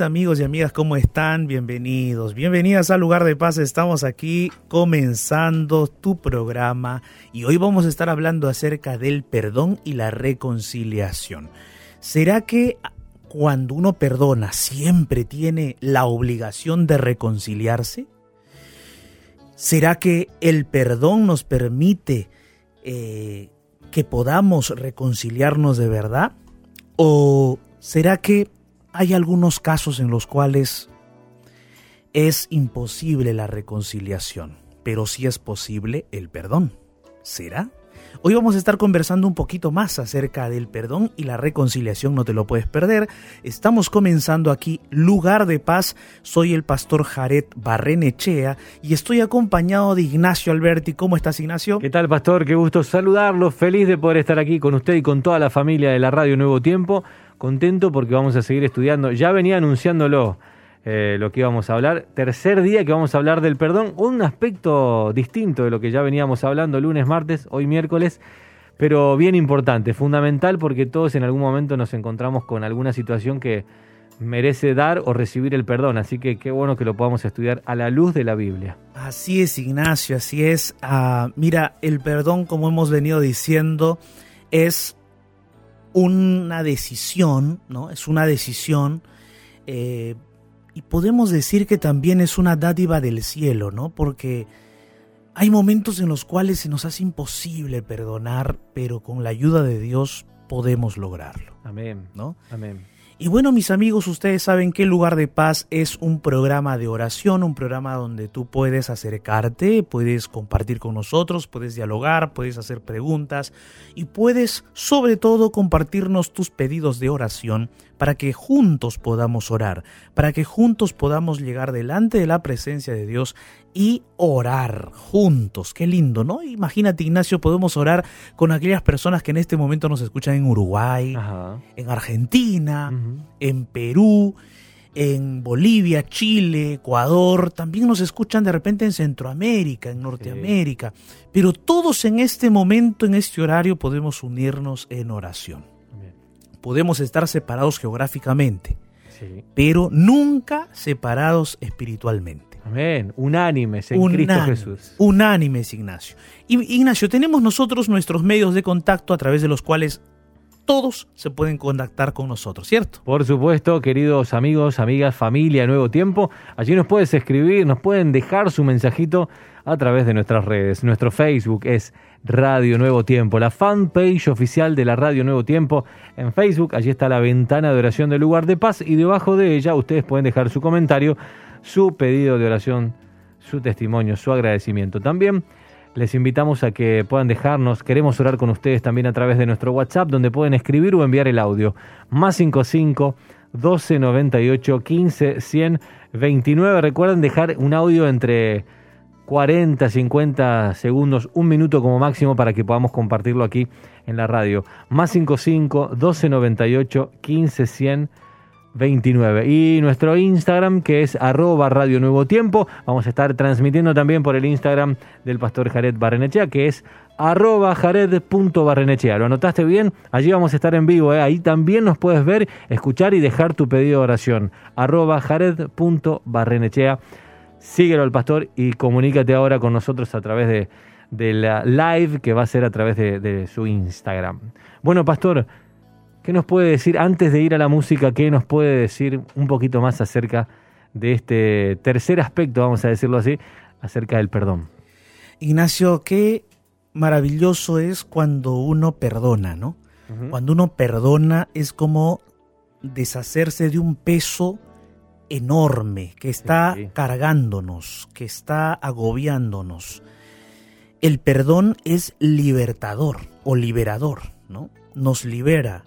Amigos y amigas, ¿cómo están? Bienvenidos, bienvenidas al lugar de paz. Estamos aquí comenzando tu programa y hoy vamos a estar hablando acerca del perdón y la reconciliación. ¿Será que cuando uno perdona siempre tiene la obligación de reconciliarse? ¿Será que el perdón nos permite eh, que podamos reconciliarnos de verdad? ¿O será que hay algunos casos en los cuales es imposible la reconciliación, pero sí es posible el perdón? ¿Será? Hoy vamos a estar conversando un poquito más acerca del perdón y la reconciliación, no te lo puedes perder. Estamos comenzando aquí Lugar de Paz. Soy el pastor Jared Barrenechea y estoy acompañado de Ignacio Alberti. ¿Cómo estás, Ignacio? ¿Qué tal, pastor? Qué gusto saludarlo. Feliz de poder estar aquí con usted y con toda la familia de la Radio Nuevo Tiempo. Contento porque vamos a seguir estudiando. Ya venía anunciándolo eh, lo que íbamos a hablar. Tercer día que vamos a hablar del perdón, un aspecto distinto de lo que ya veníamos hablando lunes, martes, hoy miércoles, pero bien importante, fundamental porque todos en algún momento nos encontramos con alguna situación que merece dar o recibir el perdón, así que qué bueno que lo podamos estudiar a la luz de la Biblia. Así es, Ignacio, así es. Ah, mira, el perdón, como hemos venido diciendo, es una decisión, ¿no? Es una decisión eh, y podemos decir que también es una dádiva del cielo, ¿no? Porque hay momentos en los cuales se nos hace imposible perdonar, pero con la ayuda de Dios podemos lograrlo. Amén. ¿No? Amén. Y bueno, mis amigos, ustedes saben que lugar de paz es un programa de oración, un programa donde tú puedes acercarte, puedes compartir con nosotros, puedes dialogar, puedes hacer preguntas y puedes sobre todo compartirnos tus pedidos de oración para que juntos podamos orar, para que juntos podamos llegar delante de la presencia de Dios y orar juntos. Qué lindo, ¿no? Imagínate, Ignacio, podemos orar con aquellas personas que en este momento nos escuchan en Uruguay, en Argentina, en Perú, en Bolivia, Chile, Ecuador, también nos escuchan de repente en Centroamérica, en Norteamérica, pero todos en este momento, en este horario, podemos unirnos en oración. Podemos estar separados geográficamente, pero nunca separados espiritualmente. Amén. Unánimes en Cristo Jesús. Unánimes, Ignacio. Ignacio, tenemos nosotros nuestros medios de contacto a través de los cuales todos se pueden contactar con nosotros, ¿cierto? Por supuesto, queridos amigos, amigas, familia, Nuevo Tiempo. Allí nos puedes escribir, nos pueden dejar su mensajito a través de nuestras redes. Nuestro Facebook es Radio Nuevo Tiempo, la fanpage oficial de la Radio Nuevo Tiempo en Facebook. Allí está la ventana de oración del lugar de paz y debajo de ella ustedes pueden dejar su comentario, su pedido de oración, su testimonio, su agradecimiento. También les invitamos a que puedan dejarnos, queremos orar con ustedes también a través de nuestro WhatsApp, donde pueden escribir o enviar el audio. Más 55 12 98 15 100 29. Recuerden dejar un audio entre 40, 50 segundos, un minuto como máximo para que podamos compartirlo aquí en la radio. Más 55 1298 15 100 29. Y nuestro Instagram que es arroba Radio Nuevo Tiempo. Vamos a estar transmitiendo también por el Instagram del pastor Jared Barrenechea que es arroba jared.barrenechea. ¿Lo anotaste bien? Allí vamos a estar en vivo. ¿eh? Ahí también nos puedes ver, escuchar y dejar tu pedido de oración. arroba jared.barrenechea síguelo al pastor y comunícate ahora con nosotros a través de, la live que va a ser a través de, su Instagram. Bueno, pastor, ¿qué nos puede decir antes de ir a la música? ¿Qué nos puede decir un poquito más acerca de este tercer aspecto, vamos a decirlo así, acerca del perdón? Ignacio, qué maravilloso es cuando uno perdona, ¿no? Cuando uno perdona es como deshacerse de un peso enorme que está cargándonos, que está agobiándonos. El perdón es libertador o liberador, ¿no? Nos libera.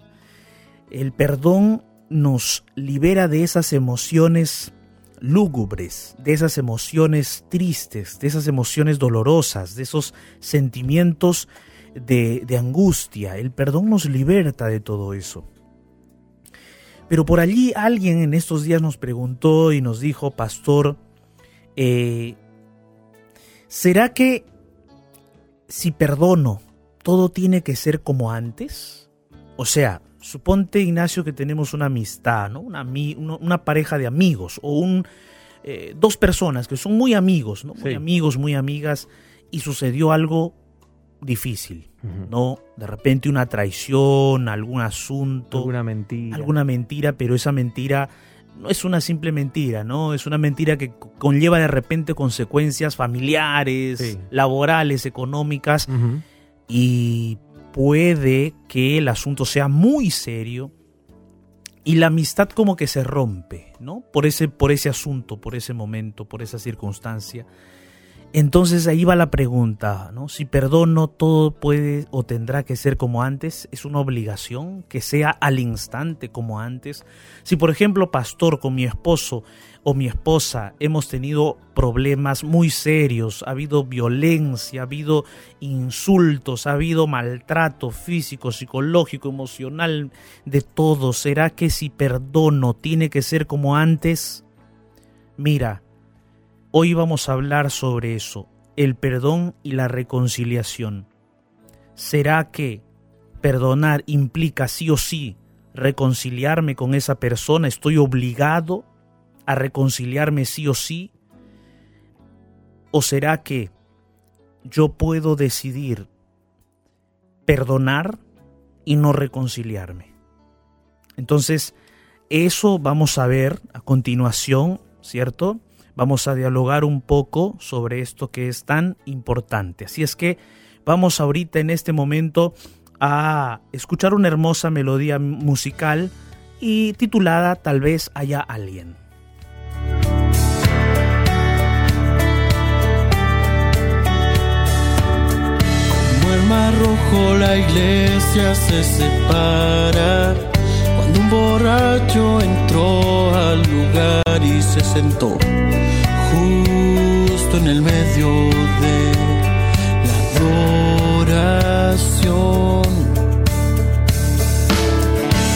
El perdón nos libera de esas emociones lúgubres, de esas emociones tristes, de esas emociones dolorosas, de esos sentimientos de, angustia. El perdón nos liberta de todo eso. Pero por allí alguien en estos días nos preguntó y nos dijo, pastor, eh, ¿será que si perdono, todo tiene que ser como antes? O sea, suponte Ignacio que tenemos una amistad, ¿no? una, una pareja de amigos o un, eh, dos personas que son muy amigos, ¿no? muy amigos, muy amigas, y sucedió algo difícil, ¿no? De repente una traición, algún asunto. Alguna mentira. Alguna mentira, pero esa mentira no es una simple mentira, ¿no? Es una mentira que conlleva de repente consecuencias familiares, laborales, económicas, y puede que el asunto sea muy serio y la amistad como que se rompe, ¿no? Por ese, por ese asunto, por ese momento, por esa circunstancia. Entonces ahí va la pregunta, ¿no? Si perdono, todo puede o tendrá que ser como antes. ¿Es una obligación que sea al instante como antes? Si por ejemplo, pastor, con mi esposo o mi esposa hemos tenido problemas muy serios, ha habido violencia, ha habido insultos, ha habido maltrato físico, psicológico, emocional, de todo, ¿será que si perdono tiene que ser como antes? Mira, Hoy vamos a hablar sobre eso, el perdón y la reconciliación. ¿Será que perdonar implica sí o sí reconciliarme con esa persona? ¿Estoy obligado a reconciliarme sí o sí? ¿O será que yo puedo decidir perdonar y no reconciliarme? Entonces, eso vamos a ver a continuación, ¿cierto? Vamos a dialogar un poco sobre esto que es tan importante. Así es que vamos ahorita en este momento a escuchar una hermosa melodía musical y titulada Tal vez haya alguien. Como el mar rojo la iglesia se separa un borracho entró al lugar y se sentó justo en el medio de la adoración.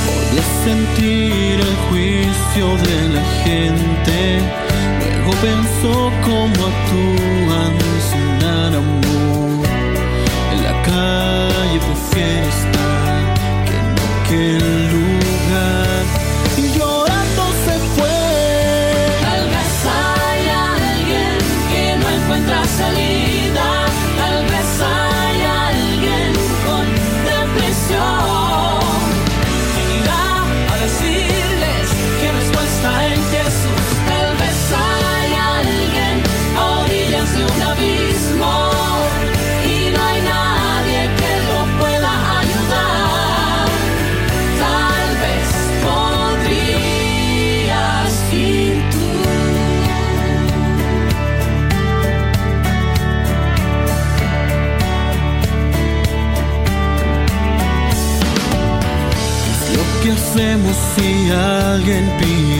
Podía sentir el juicio de la gente, luego pensó cómo actúan sin dar amor. En la calle prefiere estar que en aquel alguien pide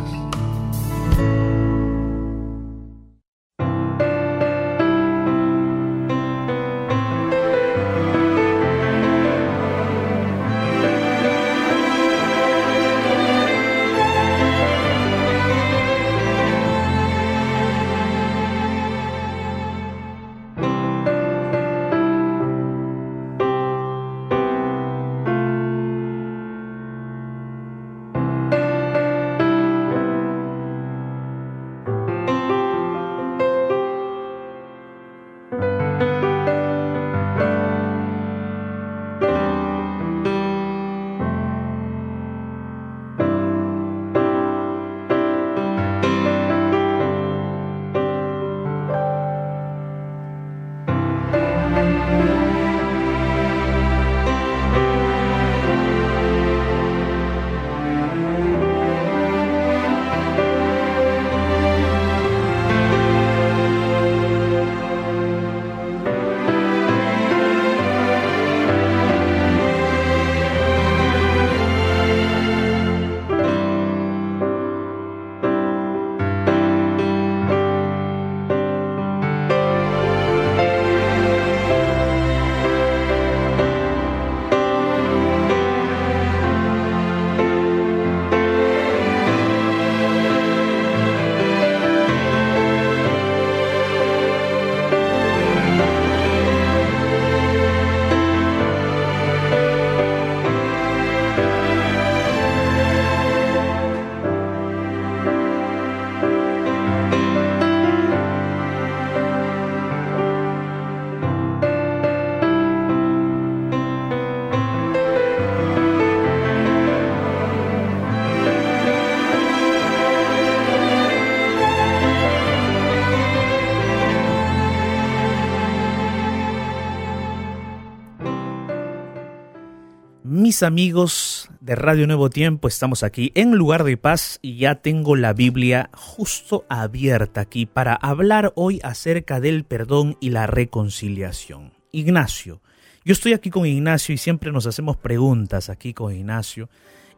Amigos de Radio Nuevo Tiempo, estamos aquí en lugar de paz y ya tengo la Biblia justo abierta aquí para hablar hoy acerca del perdón y la reconciliación. Ignacio, yo estoy aquí con Ignacio y siempre nos hacemos preguntas aquí con Ignacio.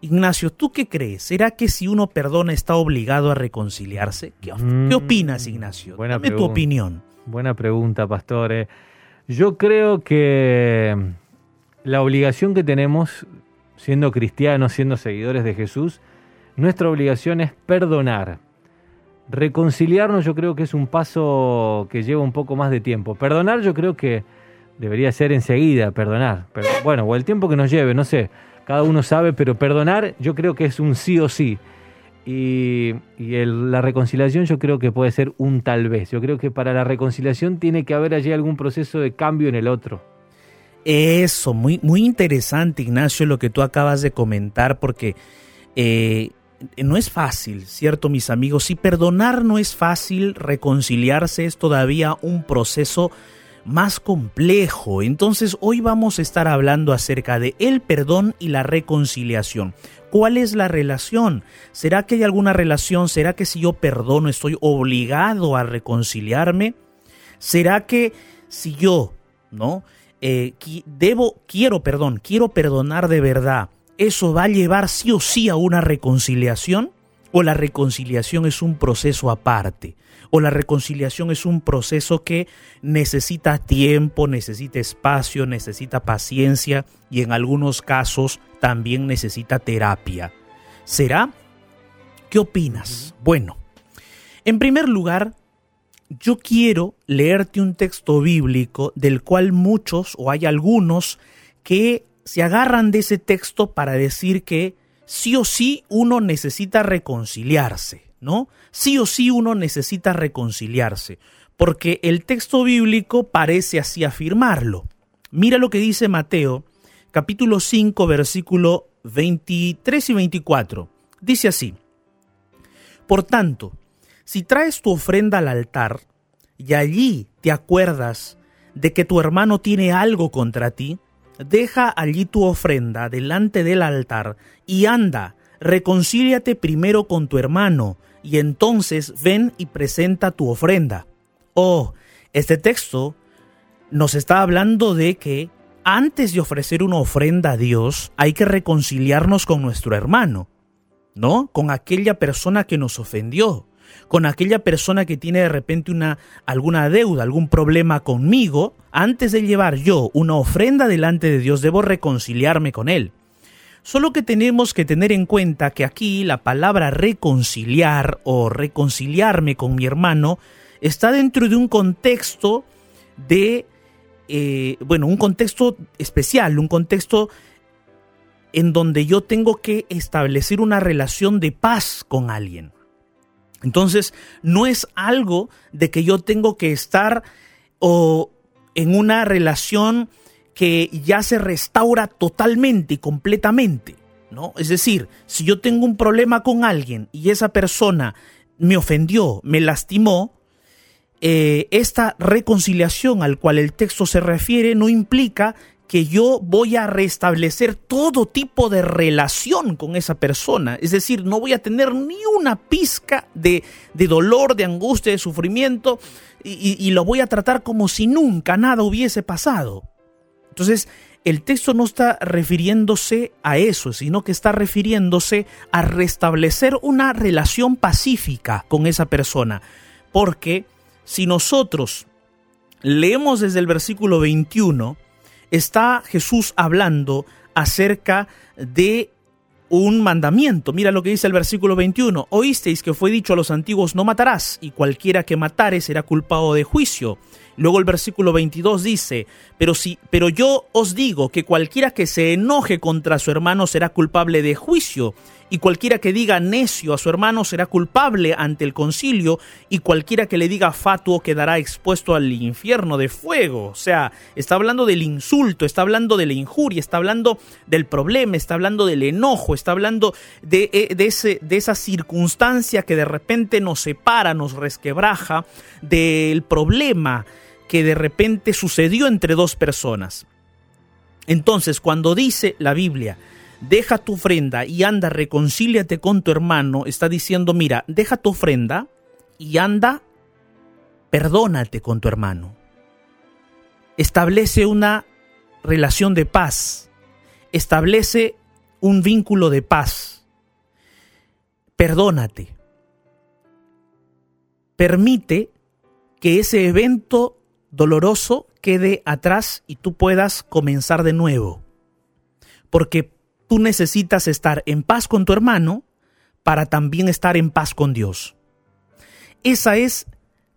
Ignacio, ¿tú qué crees? ¿Será que si uno perdona está obligado a reconciliarse? ¿Qué, mm, opinas, Ignacio? Dame tu opinión. Buena pregunta, pastores. Yo creo que la obligación que tenemos, siendo cristianos, siendo seguidores de Jesús, nuestra obligación es perdonar. Reconciliarnos yo creo que es un paso que lleva un poco más de tiempo. Perdonar yo creo que debería ser enseguida, perdonar. Pero, bueno, o el tiempo que nos lleve, no sé, cada uno sabe, pero perdonar yo creo que es un sí o sí. Y, la reconciliación yo creo que puede ser un tal vez. Yo creo que para la reconciliación tiene que haber allí algún proceso de cambio en el otro. Eso, muy, muy interesante, Ignacio, lo que tú acabas de comentar, porque eh, no es fácil, ¿cierto, mis amigos? Si perdonar no es fácil, reconciliarse es todavía un proceso más complejo. Entonces, hoy vamos a estar hablando acerca de el perdón y la reconciliación. ¿Cuál es la relación? ¿Será que hay alguna relación? ¿Será que si yo perdono estoy obligado a reconciliarme? ¿Será que si yo, ¿no? Eh, debo, quiero, perdón, quiero perdonar de verdad, ¿eso va a llevar sí o sí a una reconciliación? ¿O la reconciliación es un proceso aparte? ¿O la reconciliación es un proceso que necesita tiempo, necesita espacio, necesita paciencia y en algunos casos también necesita terapia? ¿Será? ¿Qué opinas? Bueno, en primer lugar, yo quiero leerte un texto bíblico del cual muchos o hay algunos que se agarran de ese texto para decir que sí o sí uno necesita reconciliarse, ¿no? Sí o sí uno necesita reconciliarse, porque el texto bíblico parece así afirmarlo. Mira lo que dice Mateo, capítulo 5, versículo 23 y 24. Dice así, Por tanto, si traes tu ofrenda al altar y allí te acuerdas de que tu hermano tiene algo contra ti, deja allí tu ofrenda delante del altar y anda, reconcíliate primero con tu hermano y entonces ven y presenta tu ofrenda. Oh, este texto nos está hablando de que antes de ofrecer una ofrenda a Dios hay que reconciliarnos con nuestro hermano, ¿no? Con aquella persona que nos ofendió, con aquella persona que tiene de repente una alguna deuda, algún problema conmigo, antes de llevar yo una ofrenda delante de Dios debo reconciliarme con él. Solo que tenemos que tener en cuenta que aquí la palabra reconciliar o reconciliarme con mi hermano está dentro de un contexto de, eh, bueno, un contexto especial, un contexto en donde yo tengo que establecer una relación de paz con alguien. Entonces, no es algo de que yo tengo que estar o en una relación que ya se restaura totalmente y completamente, ¿no? Es decir, si yo tengo un problema con alguien y esa persona me ofendió, me lastimó, eh, esta reconciliación al cual el texto se refiere no implica que yo voy a restablecer todo tipo de relación con esa persona. Es decir, no voy a tener ni una pizca de, dolor, de angustia, de sufrimiento, y, y lo voy a tratar como si nunca nada hubiese pasado. Entonces, el texto no está refiriéndose a eso, sino que está refiriéndose a restablecer una relación pacífica con esa persona. Porque si nosotros leemos desde el versículo 21, está Jesús hablando acerca de un mandamiento. Mira lo que dice el versículo 21. Oísteis que fue dicho a los antiguos no matarás, y cualquiera que matare será culpado de juicio. Luego el versículo 22 dice, pero, si, pero yo os digo que cualquiera que se enoje contra su hermano será culpable de juicio, y cualquiera que diga necio a su hermano será culpable ante el concilio, y cualquiera que le diga fatuo quedará expuesto al infierno de fuego. O sea, está hablando del insulto, está hablando de la injuria, está hablando del problema, está hablando del enojo, está hablando de, eh, de, ese, de esa circunstancia que de repente nos separa, nos resquebraja del problema que de repente sucedió entre dos personas. Entonces, cuando dice la Biblia, deja tu ofrenda y anda, reconcíliate con tu hermano, está diciendo, mira, deja tu ofrenda y anda, perdónate con tu hermano. Establece una relación de paz, establece un vínculo de paz. Perdónate. Permite que ese evento doloroso quede atrás y tú puedas comenzar de nuevo. Porque tú necesitas estar en paz con tu hermano para también estar en paz con Dios. Esa es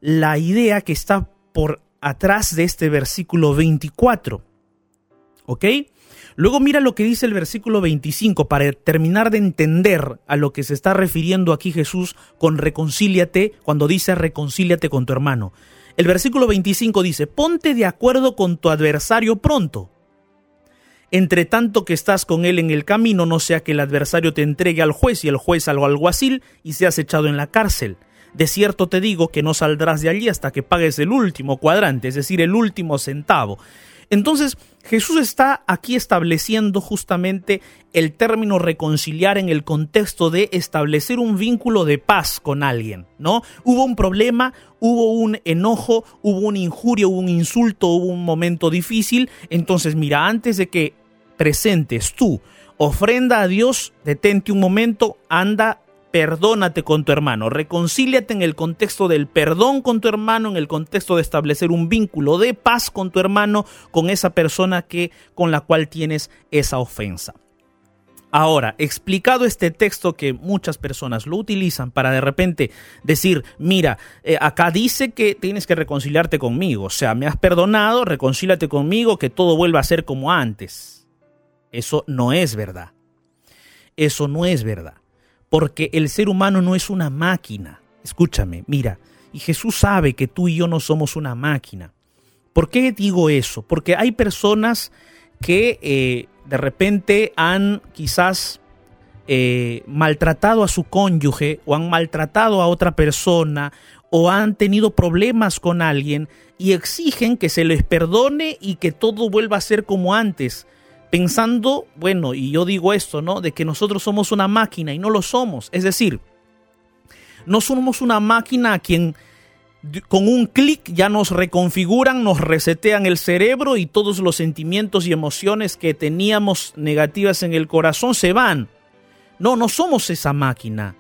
la idea que está por atrás de este versículo 24. ¿Ok? Luego mira lo que dice el versículo 25 para terminar de entender a lo que se está refiriendo aquí Jesús con reconcíliate cuando dice reconcíliate con tu hermano. El versículo 25 dice, ponte de acuerdo con tu adversario pronto. Entre tanto que estás con él en el camino, no sea que el adversario te entregue al juez y el juez al alguacil y seas echado en la cárcel. De cierto te digo que no saldrás de allí hasta que pagues el último cuadrante, es decir, el último centavo. Entonces, Jesús está aquí estableciendo justamente el término reconciliar en el contexto de establecer un vínculo de paz con alguien, ¿no? Hubo un problema, hubo un enojo, hubo una injuria, hubo un insulto, hubo un momento difícil, entonces mira, antes de que presentes tú ofrenda a Dios, detente un momento, anda perdónate con tu hermano, reconcíliate en el contexto del perdón con tu hermano, en el contexto de establecer un vínculo de paz con tu hermano, con esa persona que con la cual tienes esa ofensa. Ahora, explicado este texto que muchas personas lo utilizan para de repente decir, mira, eh, acá dice que tienes que reconciliarte conmigo, o sea, me has perdonado, reconcíliate conmigo, que todo vuelva a ser como antes. Eso no es verdad. Eso no es verdad porque el ser humano no es una máquina. Escúchame, mira, y Jesús sabe que tú y yo no somos una máquina. ¿Por qué digo eso? Porque hay personas que eh, de repente han quizás eh, maltratado a su cónyuge o han maltratado a otra persona o han tenido problemas con alguien y exigen que se les perdone y que todo vuelva a ser como antes pensando, bueno, y yo digo esto, ¿no? De que nosotros somos una máquina y no lo somos. Es decir, no somos una máquina a quien con un clic ya nos reconfiguran, nos resetean el cerebro y todos los sentimientos y emociones que teníamos negativas en el corazón se van. No, no somos esa máquina.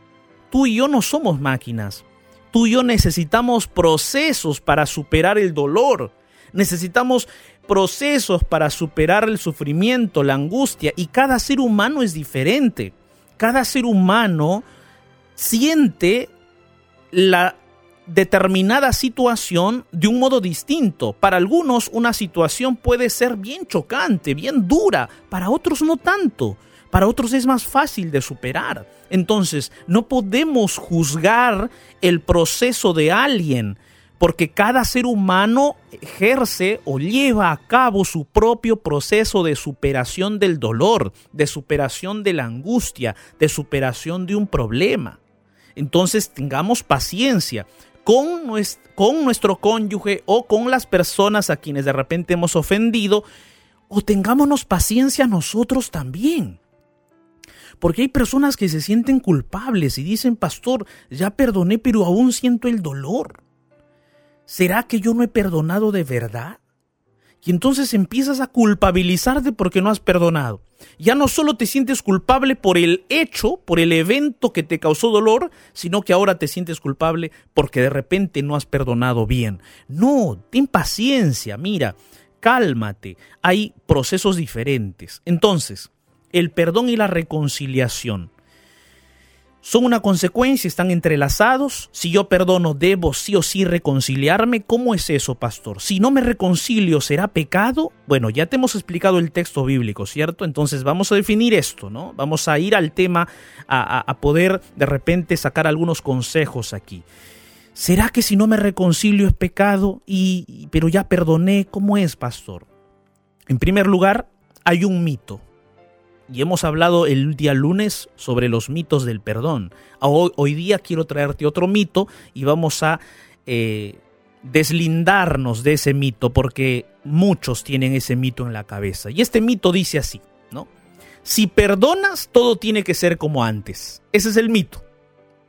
Tú y yo no somos máquinas. Tú y yo necesitamos procesos para superar el dolor. Necesitamos procesos para superar el sufrimiento, la angustia. Y cada ser humano es diferente. Cada ser humano siente la determinada situación de un modo distinto. Para algunos una situación puede ser bien chocante, bien dura, para otros no tanto. Para otros es más fácil de superar. Entonces, no podemos juzgar el proceso de alguien porque cada ser humano ejerce o lleva a cabo su propio proceso de superación del dolor, de superación de la angustia, de superación de un problema. Entonces tengamos paciencia con, nuestro, cónyuge o con las personas a quienes de repente hemos ofendido, o tengámonos paciencia nosotros también. Porque hay personas que se sienten culpables y dicen, pastor, ya perdoné, pero aún siento el dolor. ¿Será que yo no he perdonado de verdad? Y entonces empiezas a culpabilizarte porque no has perdonado. Ya no solo te sientes culpable por el hecho, por el evento que te causó dolor, sino que ahora te sientes culpable porque de repente no has perdonado bien. No, ten paciencia, mira, cálmate. Hay procesos diferentes. Entonces, el perdón y la reconciliación son una consecuencia, están entrelazados. Si yo perdono, debo sí o sí reconciliarme. ¿Cómo es eso, pastor? Si no me reconcilio, ¿será pecado? Bueno, ya te hemos explicado el texto bíblico, ¿cierto? Entonces vamos a definir esto, ¿no? Vamos a ir al tema, a, poder de repente sacar algunos consejos aquí. ¿Será que si no me reconcilio es pecado y pero ya perdoné? ¿Cómo es, pastor? En primer lugar, hay un mito y hemos hablado el día lunes sobre los mitos del perdón. Hoy, día quiero traerte otro mito y vamos a eh, deslindarnos de ese mito porque muchos tienen ese mito en la cabeza. Y este mito dice así, ¿no? Si perdonas, todo tiene que ser como antes. Ese es el mito.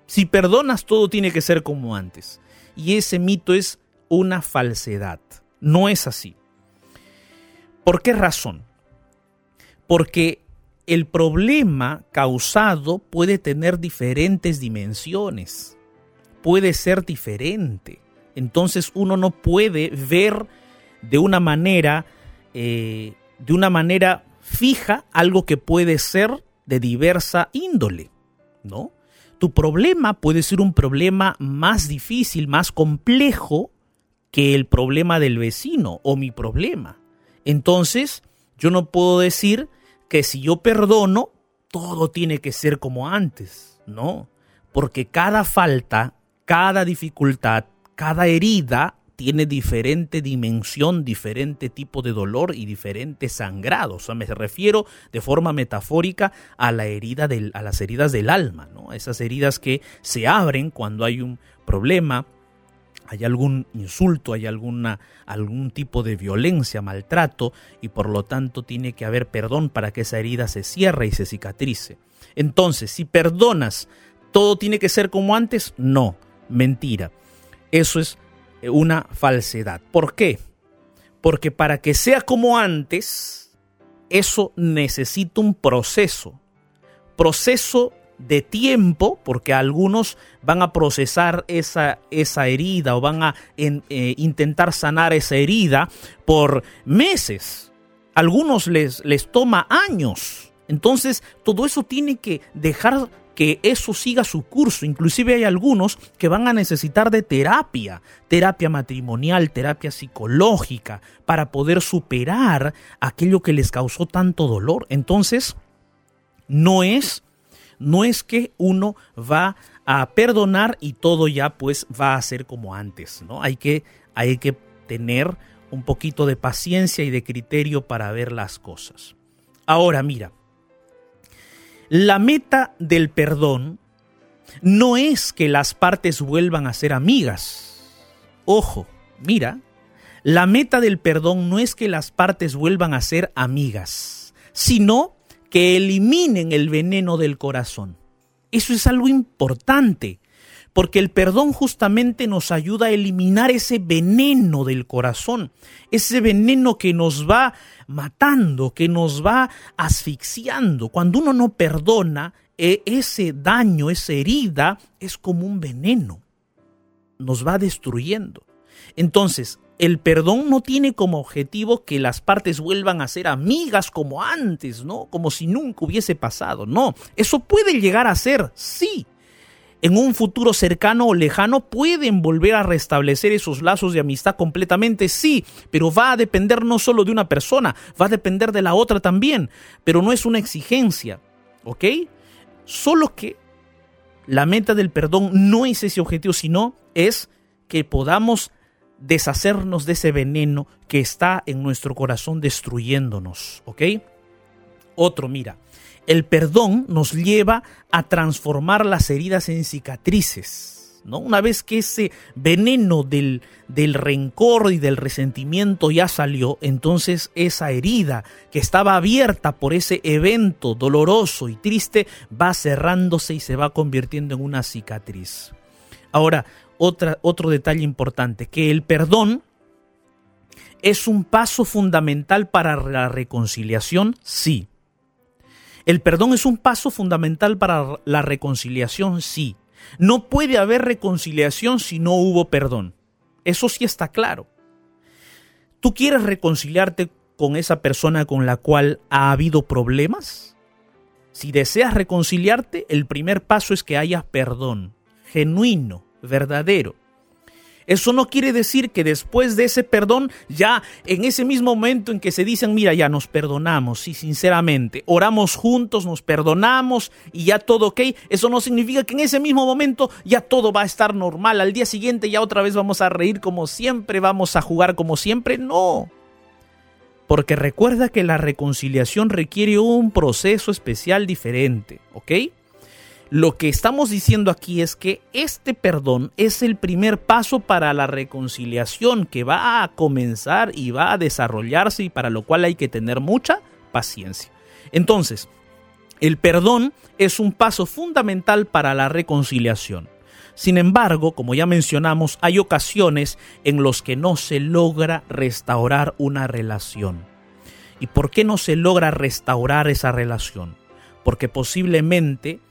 Si perdonas, todo tiene que ser como antes. Y ese mito es una falsedad. No es así. ¿Por qué razón? Porque el problema causado puede tener diferentes dimensiones, puede ser diferente. Entonces uno no puede ver de una manera, eh, de una manera fija algo que puede ser de diversa índole, ¿no? Tu problema puede ser un problema más difícil, más complejo que el problema del vecino o mi problema. Entonces, yo no puedo decir que si yo perdono, todo tiene que ser como antes. No, porque cada falta, cada dificultad, cada herida tiene diferente dimensión, diferente tipo de dolor y diferente sangrado. O sea, me refiero de forma metafórica a, la herida del, a las heridas del alma, ¿no? Esas heridas que se abren cuando hay un problema, hay algún insulto, hay alguna, algún tipo de violencia, maltrato, y por lo tanto tiene que haber perdón para que esa herida se cierre y se cicatrice. Entonces, si perdonas, ¿todo tiene que ser como antes? No, mentira. Eso es una falsedad. ¿Por qué? Porque para que sea como antes, eso necesita un proceso. Proceso de tiempo, porque algunos van a procesar esa, esa herida o van a eh, intentar sanar esa herida por meses. Algunos les, les toma años. Entonces, todo eso tiene que dejar que eso siga su curso. Inclusive hay algunos que van a necesitar de terapia, terapia matrimonial, terapia psicológica, para poder superar aquello que les causó tanto dolor. Entonces, no es no es que uno va a perdonar y todo ya pues va a ser como antes, ¿no? Hay que, hay que tener un poquito de paciencia y de criterio para ver las cosas. Ahora mira, la meta del perdón no es que las partes vuelvan a ser amigas. Ojo, mira, la meta del perdón no es que las partes vuelvan a ser amigas, sino que eliminen el veneno del corazón. Eso es algo importante, porque el perdón justamente nos ayuda a eliminar ese veneno del corazón, ese veneno que nos va matando, que nos va asfixiando. Cuando uno no perdona, e, ese daño, esa herida, es como un veneno, nos va destruyendo. Entonces, el perdón no tiene como objetivo que las partes vuelvan a ser amigas como antes, ¿no? Como si nunca hubiese pasado. No, eso puede llegar a ser, sí. En un futuro cercano o lejano pueden volver a restablecer esos lazos de amistad completamente, sí, pero va a depender no solo de una persona, va a depender de la otra también, pero no es una exigencia, ¿ok? Solo que la meta del perdón no es ese objetivo, sino es que podamos deshacernos de ese veneno que está en nuestro corazón destruyéndonos, ¿ok? Otro, mira, el perdón nos lleva a transformar las heridas en cicatrices. ¿no? Una vez que ese veneno del, del rencor y del resentimiento ya salió, entonces esa herida que estaba abierta por ese evento doloroso y triste va cerrándose y se va convirtiendo en una cicatriz. Ahora, otro detalle importante, que el perdón es un paso fundamental para la reconciliación, sí. El perdón es un paso fundamental para la reconciliación, sí. No puede haber reconciliación si no hubo perdón. Eso sí está claro. ¿Tú quieres reconciliarte con esa persona con la cual ha habido problemas? Si deseas reconciliarte, el primer paso es que haya perdón, genuino, verdadero. Eso no quiere decir que después de ese perdón, ya en ese mismo momento en que se dicen, mira, ya nos perdonamos, sí, sinceramente, oramos juntos, nos perdonamos y ya todo ok, eso no significa que en ese mismo momento ya todo va a estar normal, al día siguiente ya otra vez vamos a reír como siempre, vamos a jugar como siempre, no. Porque recuerda que la reconciliación requiere un proceso especial diferente, ¿ok? Lo que estamos diciendo aquí es que este perdón es el primer paso para la reconciliación que va a comenzar y va a desarrollarse y para lo cual hay que tener mucha paciencia. Entonces, el perdón es un paso fundamental para la reconciliación. Sin embargo, como ya mencionamos, hay ocasiones en los que no se logra restaurar una relación. ¿Y por qué no se logra restaurar esa relación? Porque posiblemente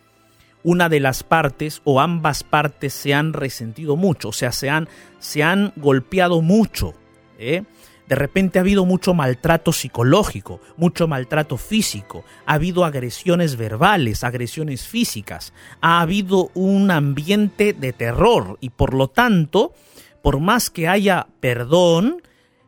una de las partes o ambas partes se han resentido mucho, o sea, se han, se han golpeado mucho. ¿eh? De repente ha habido mucho maltrato psicológico, mucho maltrato físico, ha habido agresiones verbales, agresiones físicas, ha habido un ambiente de terror y por lo tanto, por más que haya perdón,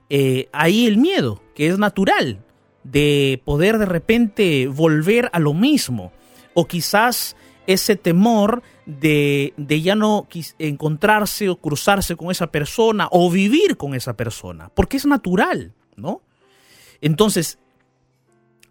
eh, hay el miedo, que es natural, de poder de repente volver a lo mismo o quizás ese temor de, de, ya no encontrarse o cruzarse con esa persona o vivir con esa persona, porque es natural, ¿no? Entonces,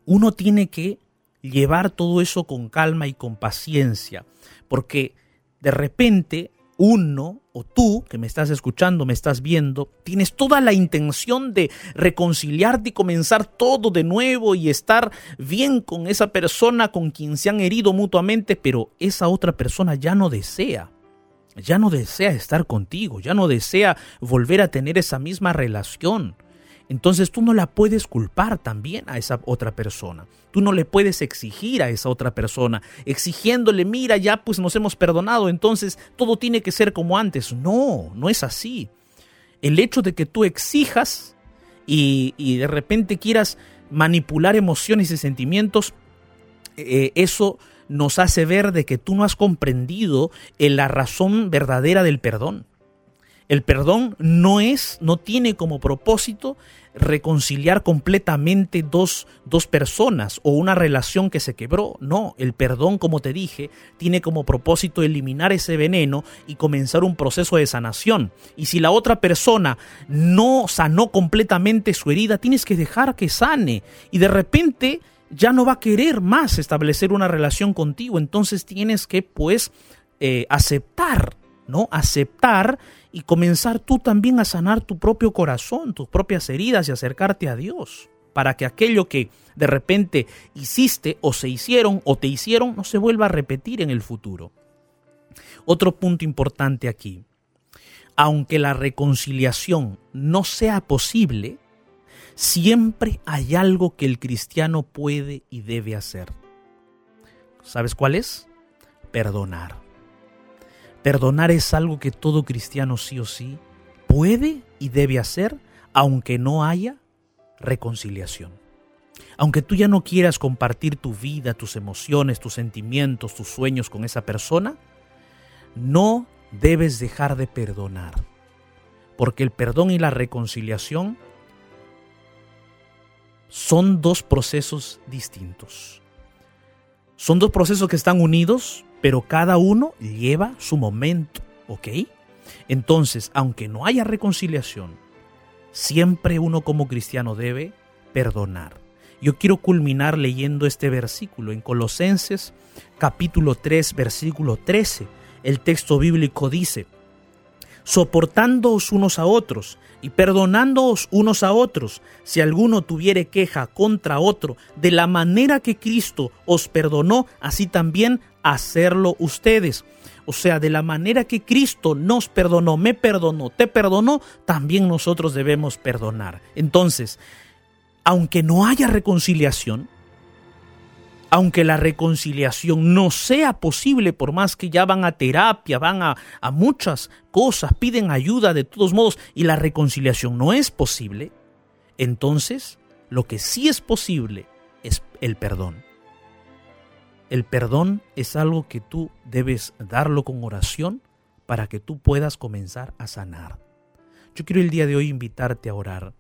uno tiene que llevar todo eso con calma y con paciencia, porque de repente uno o tú que me estás escuchando, me estás viendo, tienes toda la intención de reconciliarte y comenzar todo de nuevo y estar bien con esa persona con quien se han herido mutuamente, pero esa otra persona ya no desea. Ya no desea estar contigo, ya no desea volver a tener esa misma relación. Entonces tú no la puedes culpar también a esa otra persona. Tú no le puedes exigir a esa otra persona, exigiéndole, mira, ya pues nos hemos perdonado, entonces todo tiene que ser como antes. No, no es así. El hecho de que tú exijas y, de repente quieras manipular emociones y sentimientos, eh, eso nos hace ver de que tú no has comprendido la razón verdadera del perdón. El perdón no es, no tiene como propósito reconciliar completamente dos, dos, personas o una relación que se quebró. No, el perdón, como te dije, tiene como propósito eliminar ese veneno y comenzar un proceso de sanación. Y si la otra persona no sanó completamente su herida, tienes que dejar que sane. Y de repente ya no va a querer más establecer una relación contigo. Entonces tienes que, pues, eh, aceptar, ¿no? Aceptar y comenzar tú también a sanar tu propio corazón, tus propias heridas y acercarte a Dios, para que aquello que de repente hiciste o se hicieron o te hicieron no se vuelva a repetir en el futuro. Otro punto importante aquí. Aunque la reconciliación no sea posible, siempre hay algo que el cristiano puede y debe hacer. ¿Sabes cuál es? Perdonar. Perdonar es algo que todo cristiano sí o sí puede y debe hacer, aunque no haya reconciliación. Aunque tú ya no quieras compartir tu vida, tus emociones, tus sentimientos, tus sueños con esa persona, no debes dejar de perdonar. Porque el perdón y la reconciliación son dos procesos distintos. Son dos procesos que están unidos, pero cada uno lleva su momento, ¿ok? Entonces, aunque no haya reconciliación, siempre uno como cristiano debe perdonar. Yo quiero culminar leyendo este versículo en Colosenses capítulo 3, versículo 13. El texto bíblico dice, soportándoos unos a otros y perdonándoos unos a otros, si alguno tuviere queja contra otro, de la manera que Cristo os perdonó, así también hacerlo ustedes. O sea, de la manera que Cristo nos perdonó, me perdonó, te perdonó, también nosotros debemos perdonar. Entonces, aunque no haya reconciliación, aunque la reconciliación no sea posible, por más que ya van a terapia, van a, muchas cosas, piden ayuda de todos modos, y la reconciliación no es posible, entonces lo que sí es posible es el perdón. El perdón es algo que tú debes darlo con oración para que tú puedas comenzar a sanar. Yo quiero el día de hoy invitarte a orar,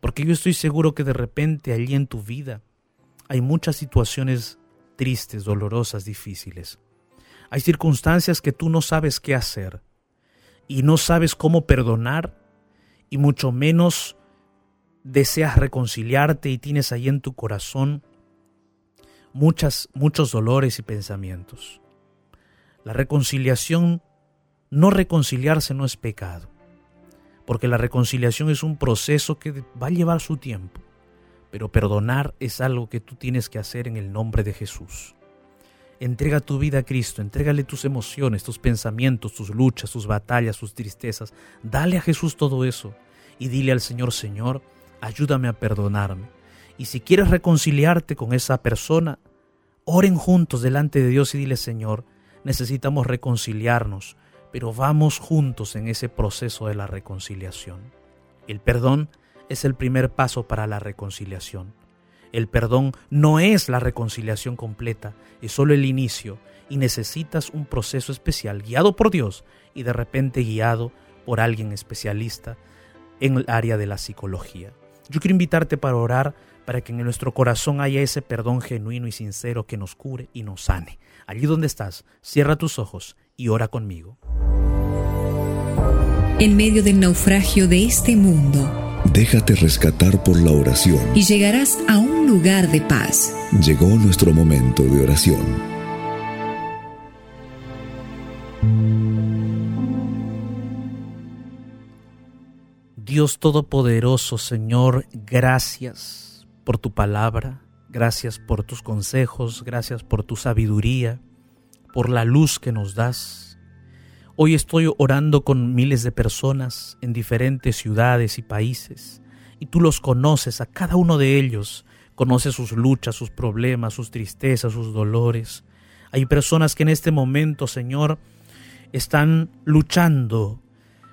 porque yo estoy seguro que de repente allí en tu vida hay muchas situaciones tristes, dolorosas, difíciles. Hay circunstancias que tú no sabes qué hacer y no sabes cómo perdonar y mucho menos deseas reconciliarte y tienes ahí en tu corazón muchas, muchos dolores y pensamientos. La reconciliación, no reconciliarse no es pecado, porque la reconciliación es un proceso que va a llevar su tiempo. Pero perdonar es algo que tú tienes que hacer en el nombre de Jesús. Entrega tu vida a Cristo, entrégale tus emociones, tus pensamientos, tus luchas, tus batallas, tus tristezas. Dale a Jesús todo eso y dile al Señor, Señor, ayúdame a perdonarme. Y si quieres reconciliarte con esa persona, oren juntos delante de Dios y dile, Señor, necesitamos reconciliarnos, pero vamos juntos en ese proceso de la reconciliación. El perdón es el primer paso para la reconciliación. El perdón no es la reconciliación completa, es solo el inicio y necesitas un proceso especial guiado por Dios y de repente guiado por alguien especialista en el área de la psicología. Yo quiero invitarte para orar para que en nuestro corazón haya ese perdón genuino y sincero que nos cure y nos sane. Allí donde estás, cierra tus ojos y ora conmigo. En medio del naufragio de este mundo, Déjate rescatar por la oración. Y llegarás a un lugar de paz. Llegó nuestro momento de oración. Dios Todopoderoso, Señor, gracias por tu palabra, gracias por tus consejos, gracias por tu sabiduría, por la luz que nos das Hoy estoy orando con miles de personas en diferentes ciudades y países, y tú los conoces a cada uno de ellos, conoces sus luchas, sus problemas, sus tristezas, sus dolores. Hay personas que en este momento, Señor, están luchando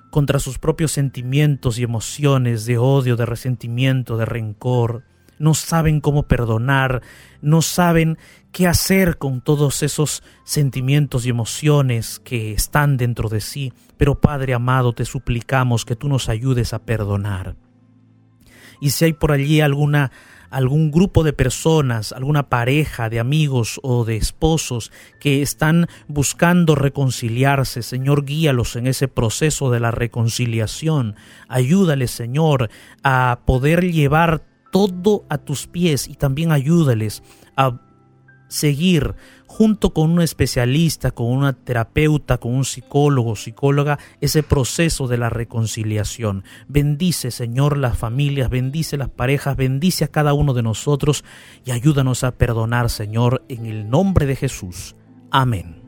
contra sus propios sentimientos y emociones de odio, de resentimiento, de rencor. No saben cómo perdonar, no saben qué hacer con todos esos sentimientos y emociones que están dentro de sí. Pero Padre amado, te suplicamos que tú nos ayudes a perdonar. Y si hay por allí alguna algún grupo de personas, alguna pareja de amigos o de esposos que están buscando reconciliarse, Señor, guíalos en ese proceso de la reconciliación. Ayúdales, Señor, a poder llevar todo a tus pies y también ayúdales a seguir junto con un especialista, con una terapeuta, con un psicólogo, psicóloga, ese proceso de la reconciliación. Bendice, Señor, las familias, bendice las parejas, bendice a cada uno de nosotros y ayúdanos a perdonar, Señor, en el nombre de Jesús. Amén.